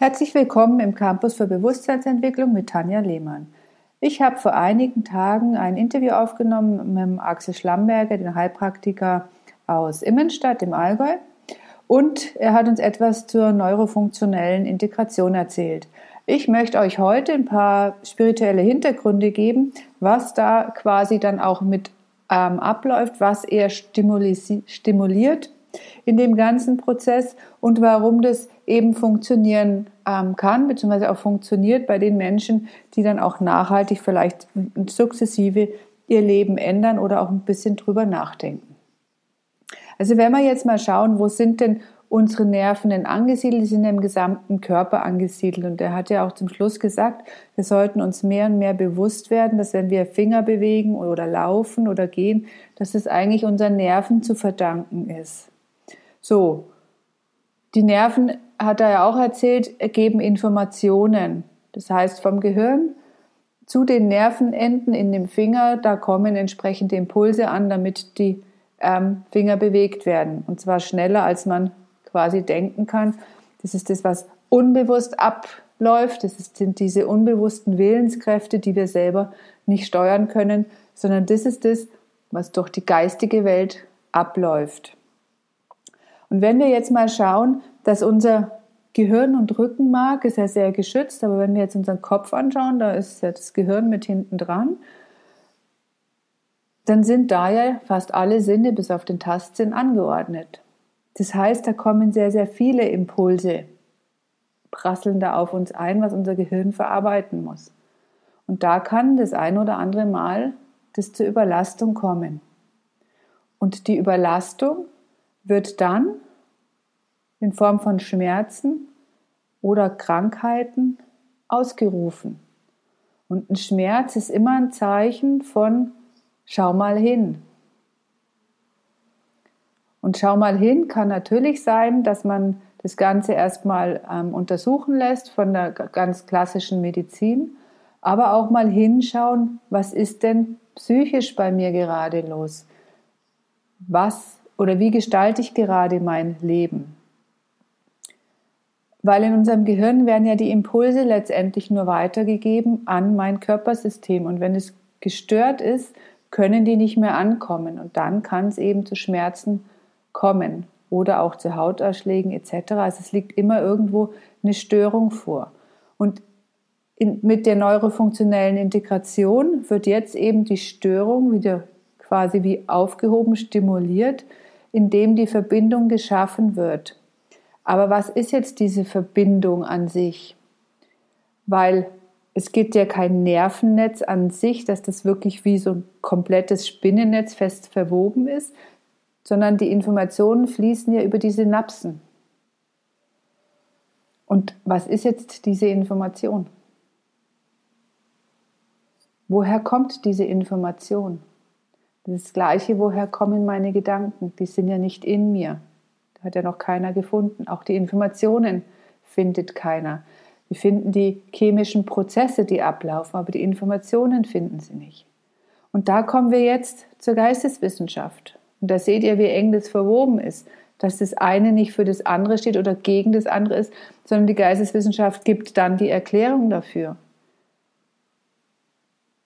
Herzlich willkommen im Campus für Bewusstseinsentwicklung mit Tanja Lehmann. Ich habe vor einigen Tagen ein Interview aufgenommen mit Axel Schlamberger, den Heilpraktiker aus Immenstadt im Allgäu. Und er hat uns etwas zur neurofunktionellen Integration erzählt. Ich möchte euch heute ein paar spirituelle Hintergründe geben, was da quasi dann auch mit ähm, abläuft, was er stimuliert in dem ganzen Prozess und warum das eben funktionieren ähm, kann, beziehungsweise auch funktioniert bei den Menschen, die dann auch nachhaltig vielleicht sukzessive ihr Leben ändern oder auch ein bisschen drüber nachdenken. Also wenn wir jetzt mal schauen, wo sind denn unsere Nerven denn angesiedelt? Die sind im gesamten Körper angesiedelt. Und er hat ja auch zum Schluss gesagt, wir sollten uns mehr und mehr bewusst werden, dass wenn wir Finger bewegen oder laufen oder gehen, dass es eigentlich unseren Nerven zu verdanken ist. So, die Nerven, hat er ja auch erzählt, geben Informationen. Das heißt, vom Gehirn zu den Nervenenden in dem Finger, da kommen entsprechende Impulse an, damit die ähm, Finger bewegt werden. Und zwar schneller, als man quasi denken kann. Das ist das, was unbewusst abläuft. Das sind diese unbewussten Willenskräfte, die wir selber nicht steuern können, sondern das ist das, was durch die geistige Welt abläuft. Und wenn wir jetzt mal schauen, dass unser Gehirn und Rückenmark ist ja sehr geschützt, aber wenn wir jetzt unseren Kopf anschauen, da ist ja das Gehirn mit hinten dran, dann sind da ja fast alle Sinne bis auf den Tastsinn angeordnet. Das heißt, da kommen sehr, sehr viele Impulse, prasseln da auf uns ein, was unser Gehirn verarbeiten muss. Und da kann das ein oder andere Mal das zur Überlastung kommen. Und die Überlastung wird dann in Form von Schmerzen oder Krankheiten ausgerufen. Und ein Schmerz ist immer ein Zeichen von schau mal hin. Und schau mal hin kann natürlich sein, dass man das Ganze erstmal ähm, untersuchen lässt von der ganz klassischen Medizin, aber auch mal hinschauen, was ist denn psychisch bei mir gerade los? Was oder wie gestalte ich gerade mein Leben? Weil in unserem Gehirn werden ja die Impulse letztendlich nur weitergegeben an mein Körpersystem. Und wenn es gestört ist, können die nicht mehr ankommen. Und dann kann es eben zu Schmerzen kommen oder auch zu Hautausschlägen etc. Also es liegt immer irgendwo eine Störung vor. Und in, mit der neurofunktionellen Integration wird jetzt eben die Störung wieder quasi wie aufgehoben stimuliert, indem die Verbindung geschaffen wird. Aber was ist jetzt diese Verbindung an sich? Weil es gibt ja kein Nervennetz an sich, dass das wirklich wie so ein komplettes Spinnennetz fest verwoben ist, sondern die Informationen fließen ja über die Synapsen. Und was ist jetzt diese Information? Woher kommt diese Information? Das Gleiche, woher kommen meine Gedanken? Die sind ja nicht in mir. Da hat ja noch keiner gefunden. Auch die Informationen findet keiner. Wir finden die chemischen Prozesse, die ablaufen, aber die Informationen finden sie nicht. Und da kommen wir jetzt zur Geisteswissenschaft. Und da seht ihr, wie eng das verwoben ist, dass das eine nicht für das andere steht oder gegen das andere ist, sondern die Geisteswissenschaft gibt dann die Erklärung dafür.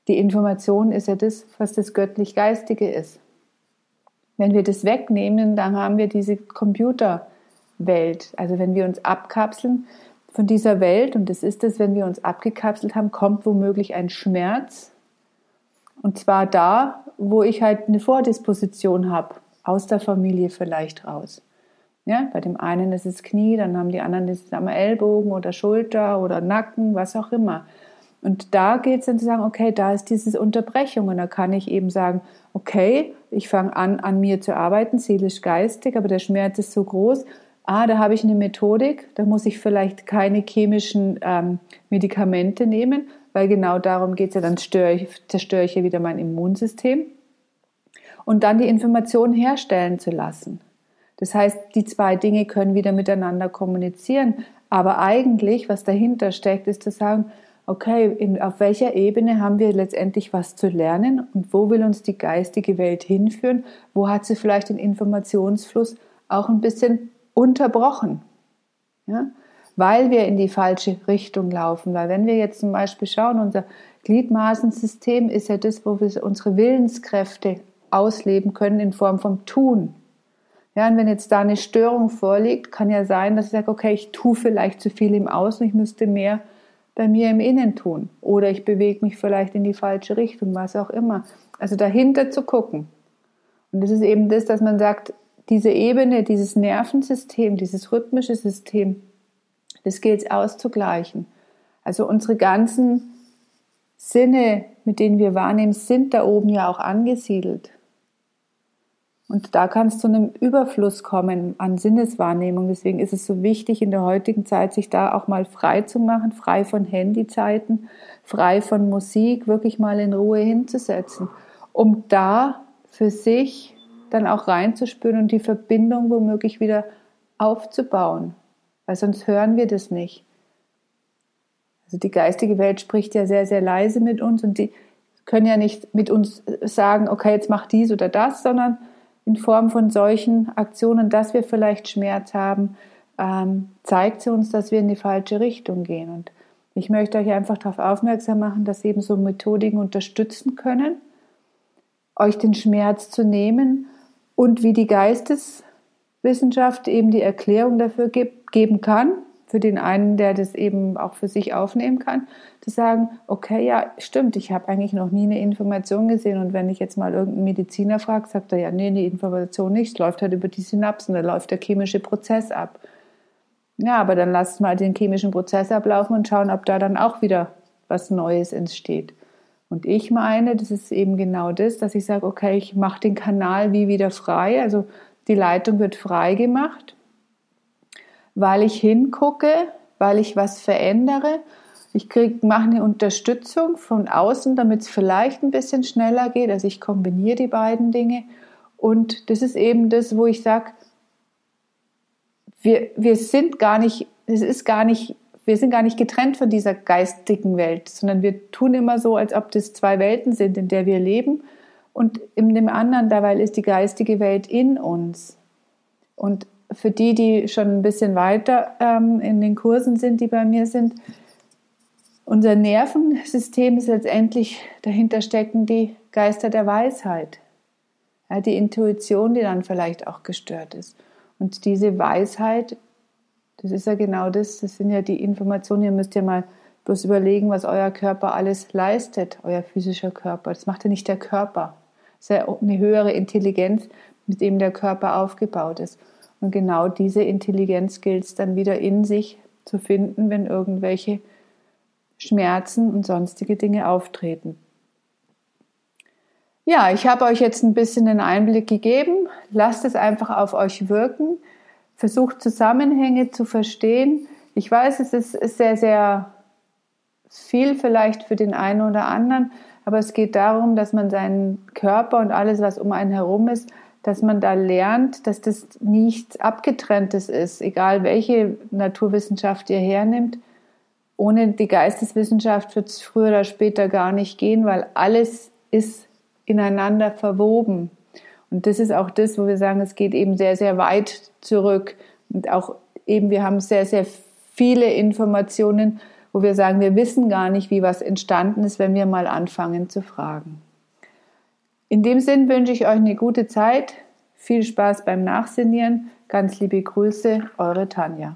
Die Information ist ja das, was das göttlich-geistige ist. Wenn wir das wegnehmen, dann haben wir diese Computerwelt. Also wenn wir uns abkapseln von dieser Welt, und das ist es, wenn wir uns abgekapselt haben, kommt womöglich ein Schmerz. Und zwar da, wo ich halt eine Vordisposition habe, aus der Familie vielleicht raus. Ja, bei dem einen ist es Knie, dann haben die anderen das am Ellbogen oder Schulter oder Nacken, was auch immer. Und da geht es dann zu sagen, okay, da ist diese Unterbrechung und da kann ich eben sagen, okay, ich fange an, an mir zu arbeiten, seelisch, geistig, aber der Schmerz ist so groß. Ah, da habe ich eine Methodik, da muss ich vielleicht keine chemischen ähm, Medikamente nehmen, weil genau darum geht es ja, dann ich, zerstöre ich ja wieder mein Immunsystem. Und dann die Information herstellen zu lassen. Das heißt, die zwei Dinge können wieder miteinander kommunizieren, aber eigentlich, was dahinter steckt, ist zu sagen, okay, in, auf welcher Ebene haben wir letztendlich was zu lernen und wo will uns die geistige Welt hinführen? Wo hat sie vielleicht den Informationsfluss auch ein bisschen unterbrochen? Ja? weil wir in die falsche Richtung laufen. Weil wenn wir jetzt zum Beispiel schauen, unser Gliedmaßensystem ist ja das, wo wir unsere Willenskräfte ausleben können in Form vom Tun. Ja, und wenn jetzt da eine Störung vorliegt, kann ja sein, dass ich sage, okay, ich tue vielleicht zu viel im Außen, ich müsste mehr bei mir im Innen tun. Oder ich bewege mich vielleicht in die falsche Richtung, was auch immer. Also dahinter zu gucken. Und das ist eben das, dass man sagt, diese Ebene, dieses Nervensystem, dieses rhythmische System, das gilt es auszugleichen. Also unsere ganzen Sinne, mit denen wir wahrnehmen, sind da oben ja auch angesiedelt. Und da kann es zu einem Überfluss kommen an Sinneswahrnehmung. Deswegen ist es so wichtig, in der heutigen Zeit sich da auch mal frei zu machen, frei von Handyzeiten, frei von Musik, wirklich mal in Ruhe hinzusetzen, um da für sich dann auch reinzuspüren und die Verbindung womöglich wieder aufzubauen. Weil sonst hören wir das nicht. Also die geistige Welt spricht ja sehr, sehr leise mit uns und die können ja nicht mit uns sagen, okay, jetzt mach dies oder das, sondern in Form von solchen Aktionen, dass wir vielleicht Schmerz haben, ähm, zeigt sie uns, dass wir in die falsche Richtung gehen. Und ich möchte euch einfach darauf aufmerksam machen, dass eben so Methodiken unterstützen können, euch den Schmerz zu nehmen und wie die Geisteswissenschaft eben die Erklärung dafür gibt, geben kann, für den einen, der das eben auch für sich aufnehmen kann, zu sagen, okay, ja, stimmt, ich habe eigentlich noch nie eine Information gesehen und wenn ich jetzt mal irgendeinen Mediziner frage, sagt er, ja, nee, die Information nicht, es läuft halt über die Synapsen, da läuft der chemische Prozess ab. Ja, aber dann lasst mal den chemischen Prozess ablaufen und schauen, ob da dann auch wieder was Neues entsteht. Und ich meine, das ist eben genau das, dass ich sage, okay, ich mache den Kanal wie wieder frei, also die Leitung wird frei gemacht weil ich hingucke, weil ich was verändere. Ich mache eine Unterstützung von außen, damit es vielleicht ein bisschen schneller geht. Also ich kombiniere die beiden Dinge. Und das ist eben das, wo ich sage, wir, wir sind gar nicht, es ist gar nicht, wir sind gar nicht getrennt von dieser geistigen Welt, sondern wir tun immer so, als ob das zwei Welten sind, in der wir leben. Und in dem anderen, dabei ist die geistige Welt in uns. Und für die, die schon ein bisschen weiter ähm, in den Kursen sind, die bei mir sind, unser Nervensystem ist letztendlich, dahinter stecken die Geister der Weisheit. Ja, die Intuition, die dann vielleicht auch gestört ist. Und diese Weisheit, das ist ja genau das, das sind ja die Informationen, ihr müsst ja mal bloß überlegen, was euer Körper alles leistet, euer physischer Körper. Das macht ja nicht der Körper. Das ist ja eine höhere Intelligenz, mit dem der Körper aufgebaut ist. Und genau diese Intelligenz gilt es dann wieder in sich zu finden, wenn irgendwelche Schmerzen und sonstige Dinge auftreten. Ja, ich habe euch jetzt ein bisschen einen Einblick gegeben. Lasst es einfach auf euch wirken. Versucht Zusammenhänge zu verstehen. Ich weiß, es ist sehr, sehr viel vielleicht für den einen oder anderen, aber es geht darum, dass man seinen Körper und alles, was um einen herum ist, dass man da lernt, dass das nichts Abgetrenntes ist, egal welche Naturwissenschaft ihr hernimmt. Ohne die Geisteswissenschaft wird es früher oder später gar nicht gehen, weil alles ist ineinander verwoben. Und das ist auch das, wo wir sagen, es geht eben sehr, sehr weit zurück. Und auch eben, wir haben sehr, sehr viele Informationen, wo wir sagen, wir wissen gar nicht, wie was entstanden ist, wenn wir mal anfangen zu fragen. In dem Sinn wünsche ich euch eine gute Zeit, viel Spaß beim Nachsinnieren. Ganz liebe Grüße, eure Tanja.